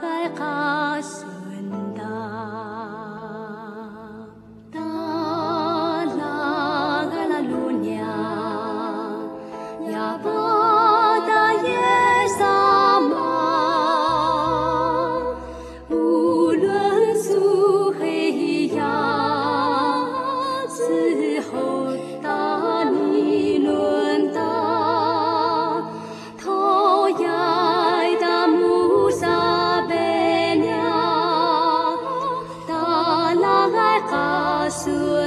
在下雪 xưa